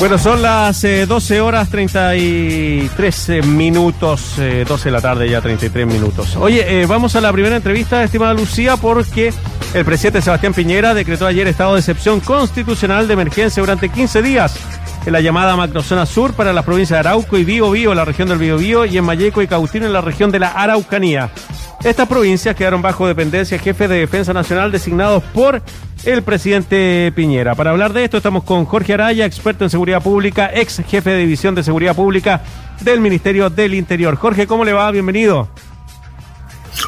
Bueno, son las 12 eh, horas 33 eh, minutos, 12 eh, de la tarde ya 33 minutos. Oye, vamos a la primera entrevista, estimada Lucía, porque el presidente Sebastián Piñera decretó ayer estado de excepción constitucional de emergencia durante 15 días en la llamada macrozona sur para las provincias de Arauco y Bío Bío, la región del Bío Bío, y en Mayeco y Cautino en la región de la Araucanía. Estas provincias quedaron bajo dependencia jefe de defensa nacional designados por el presidente Piñera. Para hablar de esto estamos con Jorge Araya, experto en seguridad pública, ex jefe de división de seguridad pública del Ministerio del Interior. Jorge, ¿cómo le va? Bienvenido.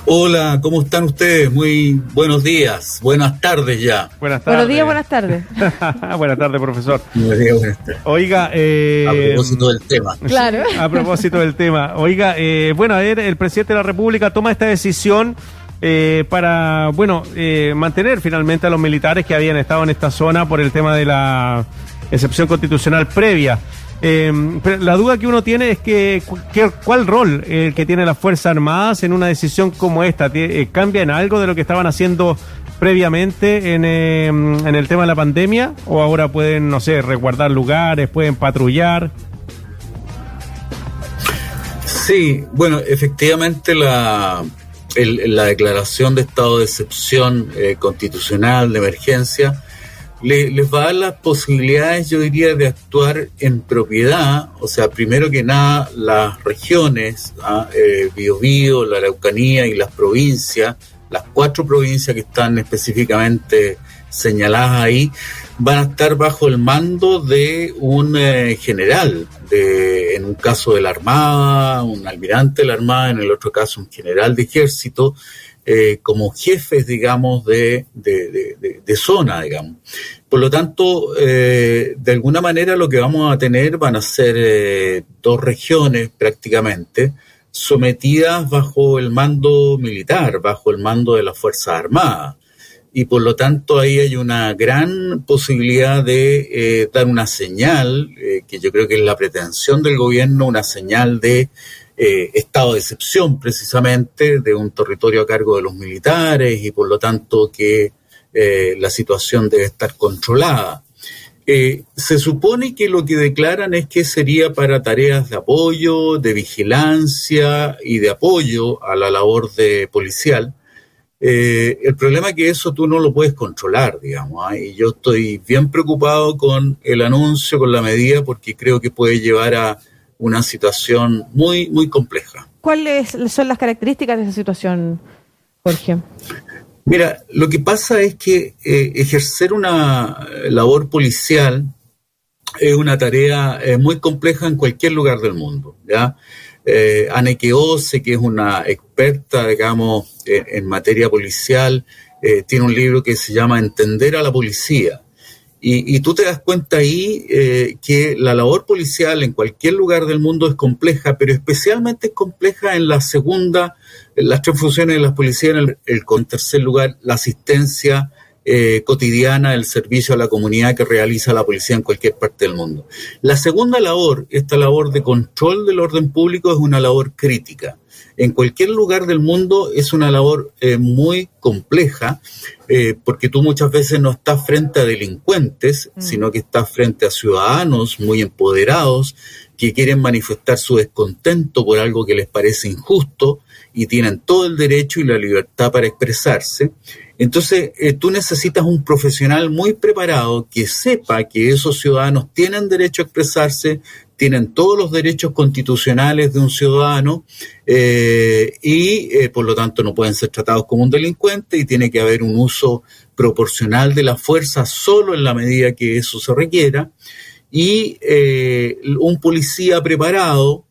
Hola, ¿cómo están ustedes? Muy buenos días, buenas tardes ya. Buenas tardes. Buenos días, buenas tardes. buenas tardes, profesor. Buenos días, buenas tardes. Oiga, eh, a propósito del tema. Claro. a propósito del tema. Oiga, eh, bueno, a ver, el presidente de la República toma esta decisión eh, para, bueno, eh, mantener finalmente a los militares que habían estado en esta zona por el tema de la excepción constitucional previa. Eh, pero la duda que uno tiene es que, cuál rol el que tiene las Fuerzas Armadas en una decisión como esta. ¿Cambia en algo de lo que estaban haciendo previamente en, en el tema de la pandemia? ¿O ahora pueden, no sé, resguardar lugares, pueden patrullar? Sí, bueno, efectivamente la, la declaración de estado de excepción eh, constitucional de emergencia les va a dar las posibilidades, yo diría, de actuar en propiedad, o sea, primero que nada, las regiones, ¿ah? eh, Biobío, la Araucanía y las provincias, las cuatro provincias que están específicamente señaladas ahí, van a estar bajo el mando de un eh, general, de, en un caso de la Armada, un almirante de la Armada, en el otro caso un general de ejército, eh, como jefes, digamos, de, de, zona, digamos. Por lo tanto, eh, de alguna manera lo que vamos a tener van a ser dos regiones prácticamente sometidas bajo el mando militar, bajo el mando de las Fuerzas Armadas y por lo tanto ahí hay una gran posibilidad de eh, dar una señal, eh, que yo creo que es la pretensión del gobierno, una señal de eh, estado de excepción precisamente, de un territorio a cargo de los militares y por lo tanto que la situación debe estar controlada. se supone que lo que declaran es que sería para tareas de apoyo, de vigilancia y de apoyo a la labor de policial, eh, el problema es que eso tú no lo puedes controlar, digamos, ¿ah? y yo estoy bien preocupado con el anuncio, con la medida, porque creo que puede llevar a una situación muy, muy compleja. ¿Cuáles son las características de esa situación, Jorge? Mira, lo que pasa es que eh, ejercer una labor policial es una tarea eh, muy compleja en cualquier lugar del mundo, ¿ya? eh, Ose, que es una experta, digamos, en, materia policial, eh, tiene un libro que se llama Entender a la policía. Y, tú te das cuenta ahí eh, que la labor policial en cualquier lugar del mundo es compleja, pero especialmente es compleja en la segunda, en las tres funciones de las policías, en el, el tercer lugar, la asistencia eh, cotidiana el servicio a la comunidad que realiza la policía en cualquier parte del mundo. La segunda labor, esta labor de control del orden público, es una labor crítica. En cualquier lugar del mundo es una labor eh, muy compleja, eh, porque tú muchas veces no estás frente a delincuentes, mm. sino que estás frente a ciudadanos muy empoderados que quieren manifestar su descontento por algo que les parece injusto y tienen todo el derecho y la libertad para expresarse. Entonces, eh, tú necesitas un profesional muy preparado que sepa que esos ciudadanos tienen derecho a expresarse, tienen todos los derechos constitucionales de un ciudadano eh, y eh, por lo tanto no pueden ser tratados como un delincuente y tiene que haber un uso proporcional de la fuerza solo en la medida que eso se requiera. Y un policía preparado,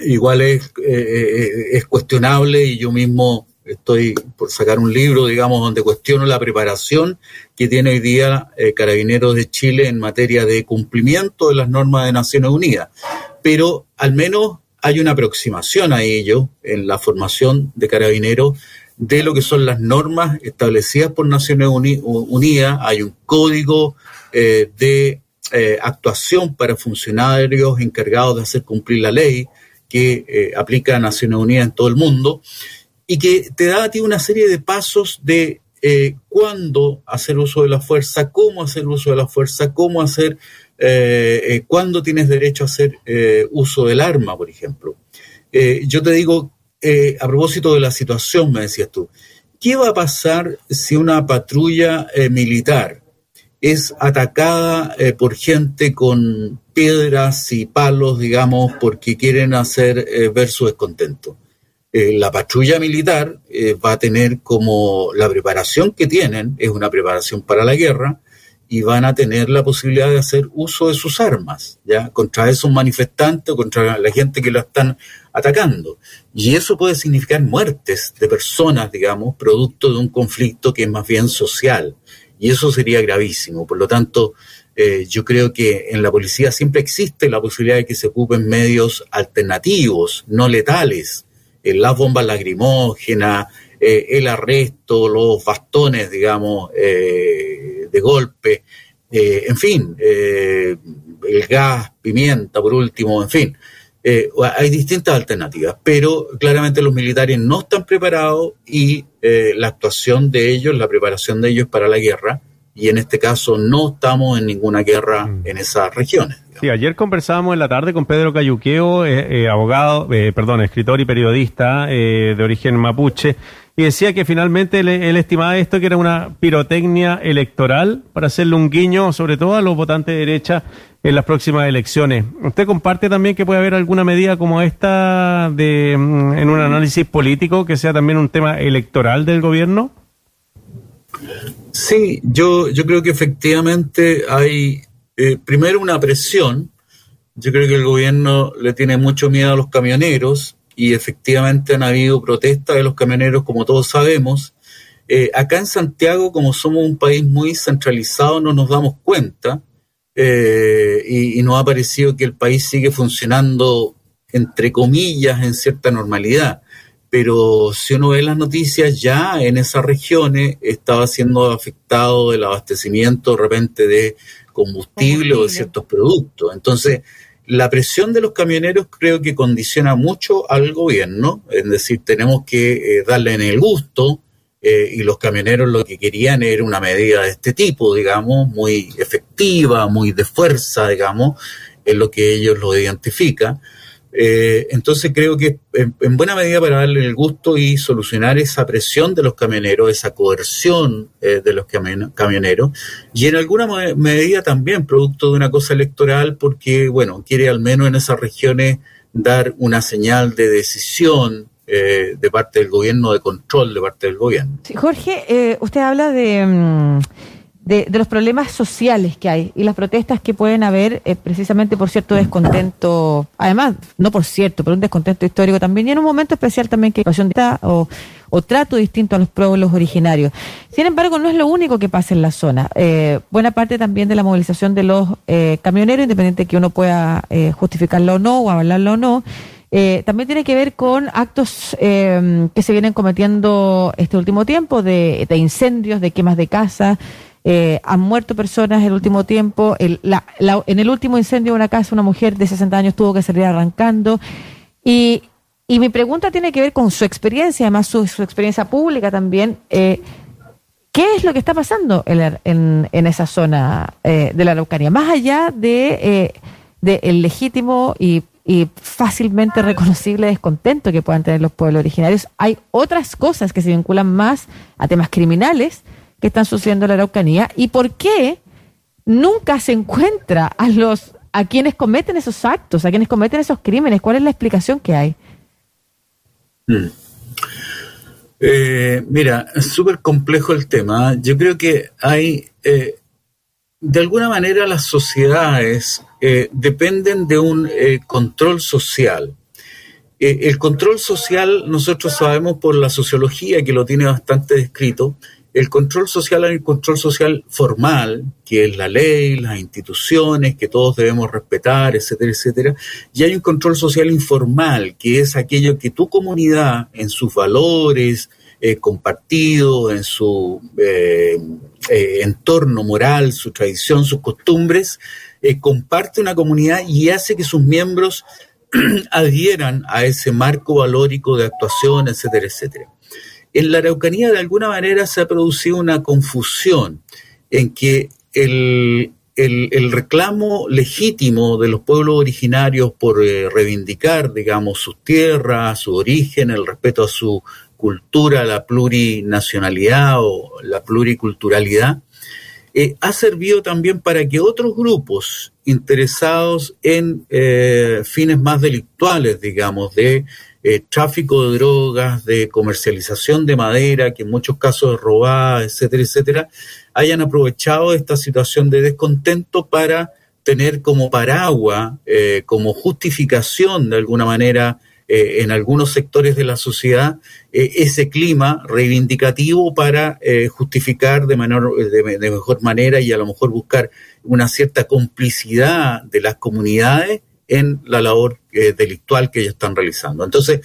igual es, es cuestionable y yo mismo estoy por sacar un libro, digamos, donde cuestiono la preparación que tiene hoy día eh, Carabineros de Chile en materia de cumplimiento de las normas de Naciones Unidas. Pero al menos hay una aproximación a ello en la formación de Carabineros de lo que son las normas establecidas por Naciones Unidas. Hay un código eh, de eh, actuación para funcionarios encargados de hacer cumplir la ley que aplica a Naciones Unidas en todo el mundo y que te da a ti una serie de pasos de eh, cuándo hacer uso de la fuerza, cómo hacer uso de la fuerza, cómo hacer eh, cuándo tienes derecho a hacer uso del arma, por ejemplo. yo te digo, a propósito de la situación, me decías tú, ¿qué va a pasar si una patrulla militar es atacada por gente con piedras y palos, digamos, porque quieren hacer ver su descontento? Eh, la patrulla militar eh, va a tener como la preparación que tienen, es una preparación para la guerra, y van a tener la posibilidad de hacer uso de sus armas, ¿ya? Contra esos manifestantes contra la gente que lo están atacando. Y eso puede significar muertes de personas, digamos, producto de un conflicto que es más bien social. Y eso sería gravísimo. Por lo tanto, eh, yo creo que en la policía siempre existe la posibilidad de que se ocupen medios alternativos, no letales, las bombas lacrimógenas, eh, el arresto, los bastones, digamos, eh, de golpe, eh, en fin, el gas, pimienta, por último, en fin. hay distintas alternativas, pero claramente los militares no están preparados y la actuación de ellos, la preparación de ellos para la guerra, y en este caso no estamos en ninguna guerra mm. en esas regiones. Sí, ayer conversábamos en la tarde con Pedro Cayuqueo, eh, eh, abogado, eh, perdón, escritor y periodista de origen mapuche, y decía que finalmente él, estimaba esto que era una pirotecnia electoral para hacerle un guiño, sobre todo a los votantes de derecha, en las próximas elecciones. ¿Usted comparte también que puede haber alguna medida como esta de, mm, en un análisis político que sea también un tema electoral del gobierno? Sí, yo, yo creo que efectivamente hay eh, primero una presión. Yo creo que el gobierno le tiene mucho miedo a los camioneros y efectivamente han habido protestas de los camioneros, como todos sabemos. Eh, acá en Santiago, como somos un país muy centralizado, no nos damos cuenta eh, y, y nos ha parecido que el país sigue funcionando, entre comillas, en cierta normalidad pero si uno ve las noticias, ya en esas regiones estaba siendo afectado el abastecimiento de repente de combustible, o de ciertos productos. Entonces, la presión de los camioneros creo que condiciona mucho al gobierno, es decir, tenemos que eh, darle en el gusto, eh, y los camioneros lo que querían era una medida de este tipo, digamos, muy efectiva, muy de fuerza, digamos, es lo que ellos lo identifican. Eh, entonces creo que en, buena medida para darle el gusto y solucionar esa presión de los camioneros, esa coerción eh, de los camioneros, y en alguna medida también producto de una cosa electoral, porque, bueno, quiere al menos en esas regiones dar una señal de decisión eh, de parte del gobierno, de control de parte del gobierno. Jorge, usted habla de... Mm, de, los problemas sociales que hay y las protestas que pueden haber eh, precisamente por cierto descontento, además, no por cierto, pero un descontento histórico también, y en un momento especial también que situación o, o trato distinto a los pueblos originarios. Sin embargo, no es lo único que pasa en la zona. Eh, buena parte también de la movilización de los eh, camioneros, independiente de que uno pueda justificarlo o no, o avalarlo o no, también tiene que ver con actos que se vienen cometiendo este último tiempo de, de incendios, de quemas de casas, eh, han muerto personas en el último tiempo. en el último incendio de una casa, una mujer de 60 años tuvo que salir arrancando. Y, mi pregunta tiene que ver con su experiencia, además su, experiencia pública también. Eh, ¿Qué es lo que está pasando en, esa zona eh, de la Araucanía? Más allá de, el legítimo y, y fácilmente reconocible descontento que puedan tener los pueblos originarios, hay otras cosas que se vinculan más a temas criminales que están sucediendo en la Araucanía y por qué nunca se encuentra a los a quienes cometen esos actos, a quienes cometen esos crímenes. ¿Cuál es la explicación que hay? Hmm. Eh, mira, es súper complejo el tema. Yo creo que hay, eh, de alguna manera las sociedades eh, dependen de un control social. el control social, nosotros sabemos por la sociología, que lo tiene bastante descrito, el control social hay un control social formal, que es la ley, las instituciones que todos debemos respetar, etcétera, etcétera. Y hay un control social informal, que es aquello que tu comunidad, en sus valores eh, compartidos, en su eh, eh, entorno moral, su tradición, sus costumbres, comparte una comunidad y hace que sus miembros adhieran a ese marco valórico de actuación, etcétera, etcétera. En la Araucanía de alguna manera se ha producido una confusión en que el, el, reclamo legítimo de los pueblos originarios por eh, reivindicar, digamos, sus tierras, su origen, el respeto a su cultura, la plurinacionalidad o la pluriculturalidad, eh, ha servido también para que otros grupos interesados en eh, fines más delictuales, digamos, de eh, tráfico de drogas, de comercialización de madera, que en muchos casos es robada, etcétera, etcétera, hayan aprovechado esta situación de descontento para tener como paraguas, como justificación de alguna manera, eh, en algunos sectores de la sociedad eh, ese clima reivindicativo para eh, justificar de, menor, de, mejor manera y a lo mejor buscar una cierta complicidad de las comunidades en la labor delictual que ellos están realizando. Entonces,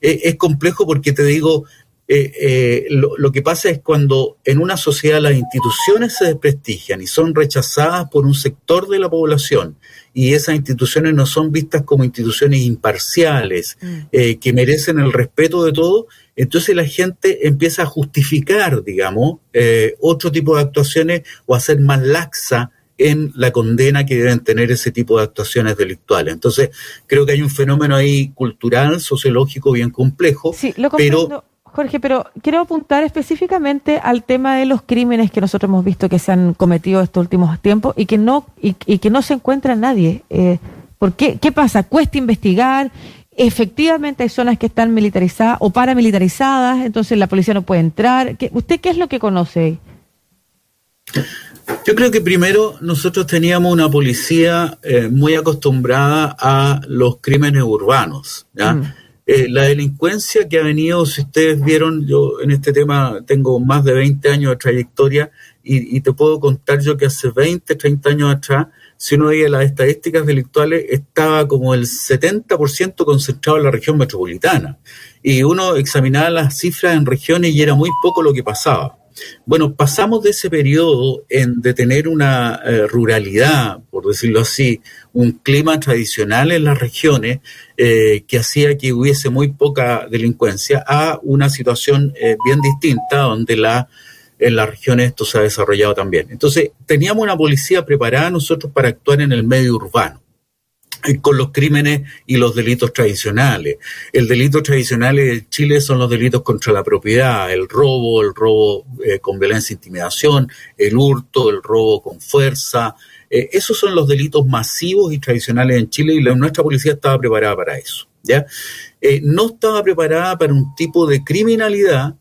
es complejo porque te digo, eh, eh, lo, que pasa es cuando en una sociedad las instituciones se desprestigian y son rechazadas por un sector de la población y esas instituciones no son vistas como instituciones imparciales mm. eh, que merecen el respeto de todos, entonces la gente empieza a justificar, digamos, otro tipo de actuaciones o a ser más laxa en la condena que deben tener ese tipo de actuaciones delictuales. Entonces, creo que hay un fenómeno ahí cultural, sociológico bien complejo, sí, lo pero Jorge, pero quiero apuntar específicamente al tema de los crímenes que nosotros hemos visto que se han cometido estos últimos tiempos y que no y, que no se encuentra nadie. Eh, ¿Por qué? ¿Qué pasa? Cuesta investigar. Efectivamente hay zonas que están militarizadas o paramilitarizadas, entonces la policía no puede entrar. ¿Usted qué es lo que conoce? Yo creo que primero nosotros teníamos una policía eh, muy acostumbrada a los crímenes urbanos, ¿ya? Mm. Eh, la delincuencia que ha venido, si ustedes vieron, yo en este tema tengo más de 20 años de trayectoria y, te puedo contar yo que hace 20, 30 años atrás, si uno veía las estadísticas delictuales, estaba como el 70% concentrado en la región metropolitana. Y uno examinaba las cifras en regiones y era muy poco lo que pasaba. Bueno, pasamos de ese periodo en, de tener una eh, ruralidad, por decirlo así, un clima tradicional en las regiones eh, que hacía que hubiese muy poca delincuencia, a una situación eh, bien distinta donde la, en las regiones esto se ha desarrollado también. Entonces, teníamos una policía preparada nosotros para actuar en el medio urbano con los crímenes y los delitos tradicionales. El delito tradicional en Chile son los delitos contra la propiedad, el robo, el robo eh, con violencia e intimidación, el hurto, el robo con fuerza. Eh, esos son los delitos masivos y tradicionales en Chile y nuestra policía estaba preparada para eso. ¿ya? Eh, no estaba preparada para un tipo de criminalidad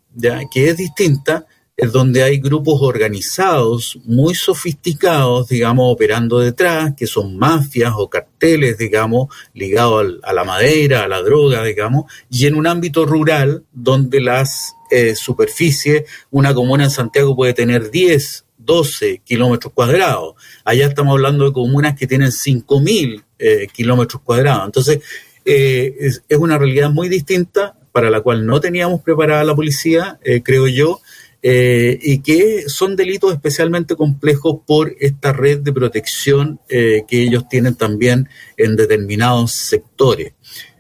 que es distinta donde hay grupos organizados muy sofisticados, digamos, operando detrás, que son mafias o carteles, digamos, ligados a la madera, a la droga, digamos, y en un ámbito rural donde las eh, superficies, una comuna en Santiago puede tener 10, 12 kilómetros cuadrados. Allá estamos hablando de comunas que tienen 5.000 eh, kilómetros cuadrados. Entonces, eh, es, es, una realidad muy distinta para la cual no teníamos preparada la policía, creo yo, eh, y que son delitos especialmente complejos por esta red de protección eh, que ellos tienen también en determinados sectores.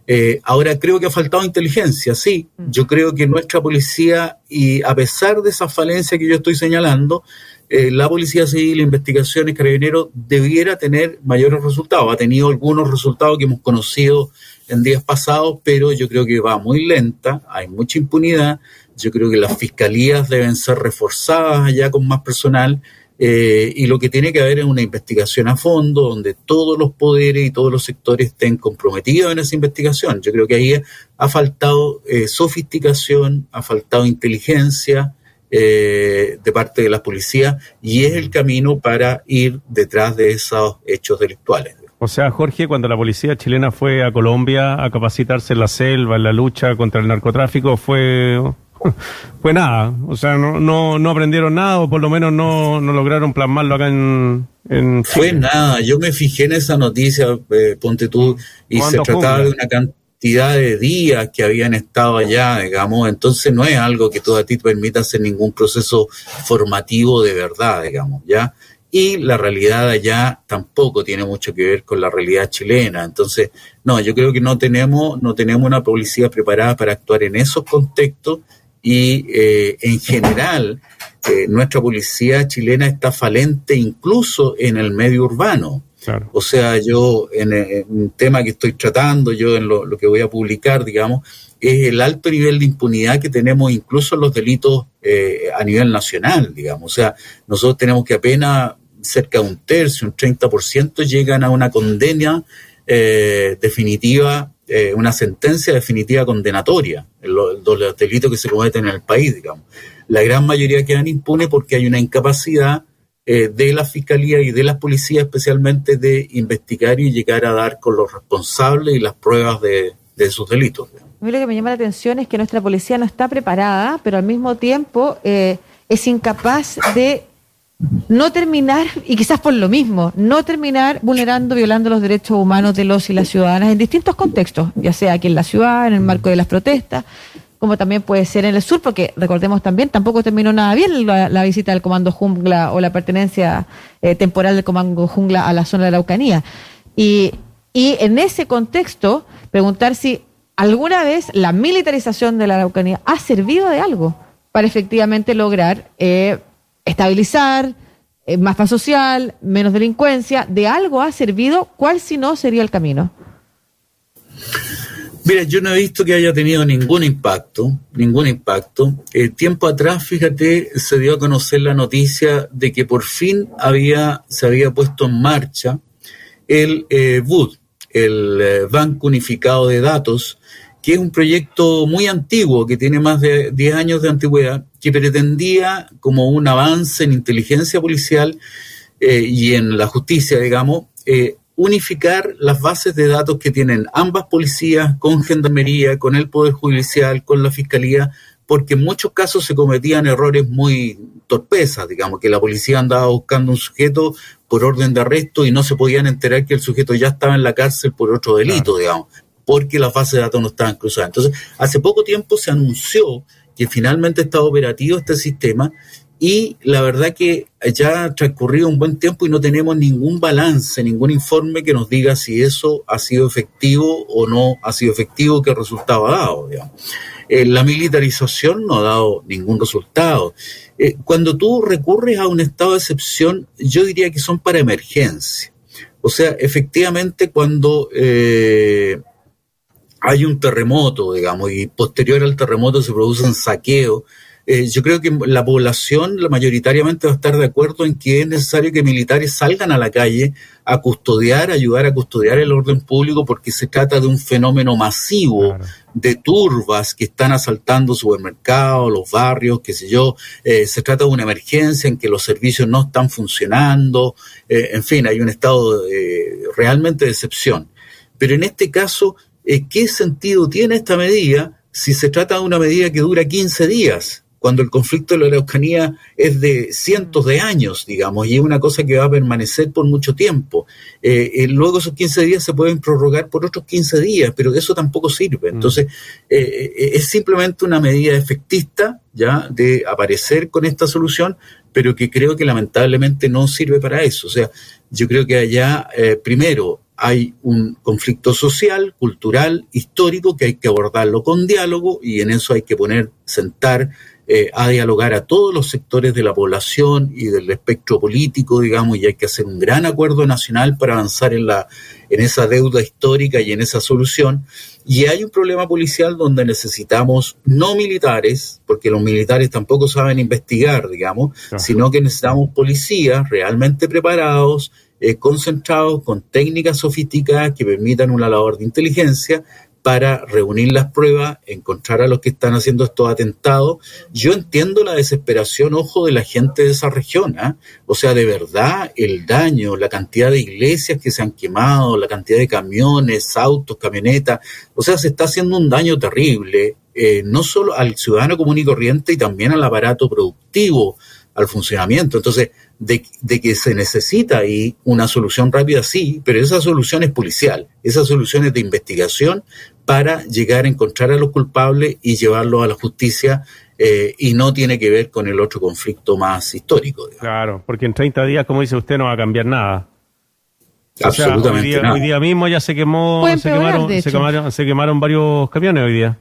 Eh, ahora creo que ha faltado inteligencia, sí. Mm. Yo creo que nuestra policía, y a pesar de esa falencia que yo estoy señalando, la Policía Civil, Investigaciones, Carabineros debiera tener mayores resultados. Ha tenido algunos resultados que hemos conocido en días pasados, pero yo creo que va muy lenta, hay mucha impunidad, yo creo que las fiscalías deben ser reforzadas allá con más personal eh, y lo que tiene que haber es una investigación a fondo donde todos los poderes y todos los sectores estén comprometidos en esa investigación. Yo creo que ahí ha faltado eh, sofisticación, ha faltado inteligencia eh, de parte de las policías y es el camino para ir detrás de esos hechos delictuales. O sea, Jorge, cuando la policía chilena fue a Colombia a capacitarse en la selva, en la lucha contra el narcotráfico, fue pues nada, o sea, no, no, no aprendieron nada o por lo menos no, no lograron plasmarlo acá en, en Fue nada, yo me fijé en esa noticia, eh, ponte tú, y se trataba de una cantidad de días que habían estado allá, digamos, entonces no es algo que todo a ti te permita hacer ningún proceso formativo de verdad, digamos, ¿ya? y la realidad allá tampoco tiene mucho que ver con la realidad chilena. Entonces, no, yo creo que no tenemos, no tenemos una policía preparada para actuar en esos contextos y eh, en general eh, nuestra policía chilena está falente incluso en el medio urbano. O sea, yo en, un tema que estoy tratando, yo en lo, que voy a publicar, digamos, es el alto nivel de impunidad que tenemos incluso en los delitos eh, a nivel nacional, digamos. O sea, nosotros tenemos que apenas cerca de un tercio, un 30% llegan a una condena eh, definitiva, eh, una sentencia definitiva condenatoria en los, delitos que se cometen en el país, digamos. La gran mayoría quedan impunes porque hay una incapacidad eh, de la fiscalía y de las policías especialmente de investigar y llegar a dar con los responsables y las pruebas de, de esos delitos. A mí lo que me llama la atención es que nuestra policía no está preparada, pero al mismo tiempo es incapaz de no terminar, y quizás por lo mismo, no terminar vulnerando, violando los derechos humanos de los y las ciudadanas en distintos contextos, ya sea aquí en la ciudad, en el marco de las protestas, como también puede ser en el sur, porque recordemos también, tampoco terminó nada bien la, visita del Comando Jungla o la pertenencia eh, temporal del Comando Jungla a la zona de la Araucanía. Y, y en ese contexto, preguntar si alguna vez la militarización de la Araucanía ha servido de algo para efectivamente lograr eh, estabilizar, eh, más paz social, menos delincuencia, de algo ha servido, ¿cuál si no sería el camino? Mira, yo no he visto que haya tenido ningún impacto, ningún impacto. Eh, tiempo atrás, fíjate, se dio a conocer la noticia de que por fin había, se había puesto en marcha el eh, BUD, el eh, Banco Unificado de Datos, que es un proyecto muy antiguo, que tiene más de 10 años de antigüedad, que pretendía, como un avance en inteligencia policial eh, y en la justicia, digamos, eh, unificar las bases de datos que tienen ambas policías con gendarmería, con el Poder Judicial, con la Fiscalía, porque en muchos casos se cometían errores muy torpezas, digamos, que la policía andaba buscando un sujeto por orden de arresto y no se podían enterar que el sujeto ya estaba en la cárcel por otro delito, digamos porque las bases de datos no estaban cruzadas. Entonces, hace poco tiempo se anunció que finalmente está operativo este sistema y la verdad que ya ha transcurrido un buen tiempo y no tenemos ningún balance, ningún informe que nos diga si eso ha sido efectivo o no ha sido efectivo, qué resultado ha dado. Eh, la militarización no ha dado ningún resultado. Eh, cuando tú recurres a un estado de excepción, yo diría que son para emergencia. O sea, efectivamente cuando eh, hay un terremoto, digamos, y posterior al terremoto se producen saqueos. Eh, yo creo que la población mayoritariamente va a estar de acuerdo en que es necesario que militares salgan a la calle a custodiar, ayudar a custodiar el orden público, porque se trata de un fenómeno masivo de turbas que están asaltando supermercados, los barrios, qué sé yo. Eh, se trata de una emergencia en que los servicios no están funcionando. Eh, en fin, hay un estado realmente de excepción. Pero en este caso ¿qué sentido tiene esta medida si se trata de una medida que dura 15 días? cuando el conflicto de la Araucanía es de cientos de años, digamos, y es una cosa que va a permanecer por mucho tiempo. Eh, eh, luego esos 15 días se pueden prorrogar por otros 15 días, pero eso tampoco sirve. Mm. Entonces, es simplemente una medida efectista, ¿ya?, de aparecer con esta solución, pero que creo que lamentablemente no sirve para eso. O sea, yo creo que allá, primero, hay un conflicto social, cultural, histórico que hay que abordarlo con diálogo y en eso hay que poner, sentar eh, a dialogar a todos los sectores de la población y del espectro político, digamos, y hay que hacer un gran acuerdo nacional para avanzar en, la, en esa deuda histórica y en esa solución. Y hay un problema policial donde necesitamos no militares, porque los militares tampoco saben investigar, digamos, sino que necesitamos policías realmente preparados, eh, concentrados con técnicas sofisticadas que permitan una labor de inteligencia para reunir las pruebas, encontrar a los que están haciendo estos atentados. Yo entiendo la desesperación, ojo, de la gente de esa región. ¿ah? O sea, de verdad, el daño, la cantidad de iglesias que se han quemado, la cantidad de camiones, autos, camionetas. O sea, se está haciendo un daño terrible, eh, no solo al ciudadano común y corriente, y también al aparato productivo, al funcionamiento. Entonces, de, que se necesita ahí una solución rápida, sí, pero esa solución es policial, esa solución es de investigación para llegar a encontrar a los culpables y llevarlos a la justicia eh, y no tiene que ver con el otro conflicto más histórico. Claro, porque en 30 días, como dice usted, no va a cambiar nada. Absolutamente hoy, día, hoy día mismo ya se quemó, se quemaron, se quemaron, se quemaron varios camiones hoy día.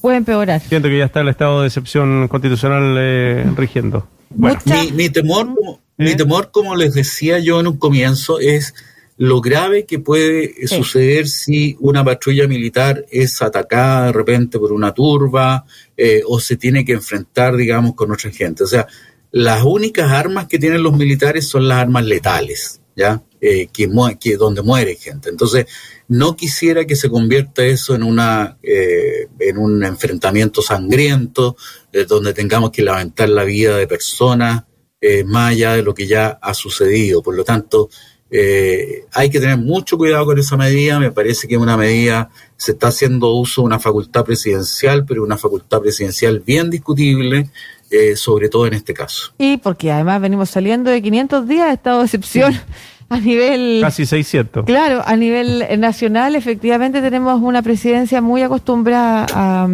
puede empeorar. Siento que ya está el estado de excepción constitucional eh, rigiendo. Bueno. Mi, mi, temor, como, mi ¿Eh? temor, como les decía yo en un comienzo, es lo grave que puede sí. suceder si una patrulla militar es atacada de repente por una turba eh, o se tiene que enfrentar, digamos, con otra gente. O sea, las únicas armas que tienen los militares son las armas letales, ¿ya? Eh, que, que, donde muere gente. Entonces, no quisiera que se convierta eso en una eh, en un enfrentamiento sangriento, eh, donde tengamos que lamentar la vida de personas más allá de lo que ya ha sucedido. Por lo tanto, eh, hay que tener mucho cuidado con esa medida. Me parece que es una medida, se está haciendo uso de una facultad presidencial, pero una facultad presidencial bien discutible, eh, sobre todo en este caso. Y porque además venimos saliendo de 500 días de estado de excepción. Sí. A nivel. Casi 600. Claro, a nivel nacional, efectivamente, tenemos una presidencia muy acostumbrada a,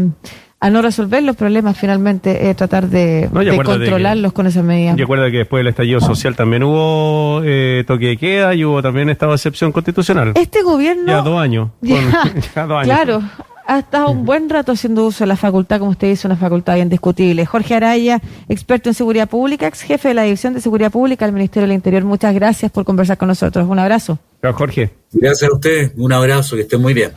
a no resolver los problemas finalmente, eh, tratar de, no, de controlarlos que, con esas medidas. Y acuerda que después del estallido social también hubo eh, toque de queda y hubo también estado de excepción constitucional. Este gobierno... Ya dos años. Ya, con, ya dos años. Claro, ha estado un buen rato haciendo uso de la facultad, como usted dice, una facultad bien discutible. Jorge Araya, experto en seguridad pública, ex jefe de la División de Seguridad Pública del Ministerio del Interior. Muchas gracias por conversar con nosotros. Un abrazo. Chao, Jorge. Gracias a usted. Un abrazo, que esté muy bien.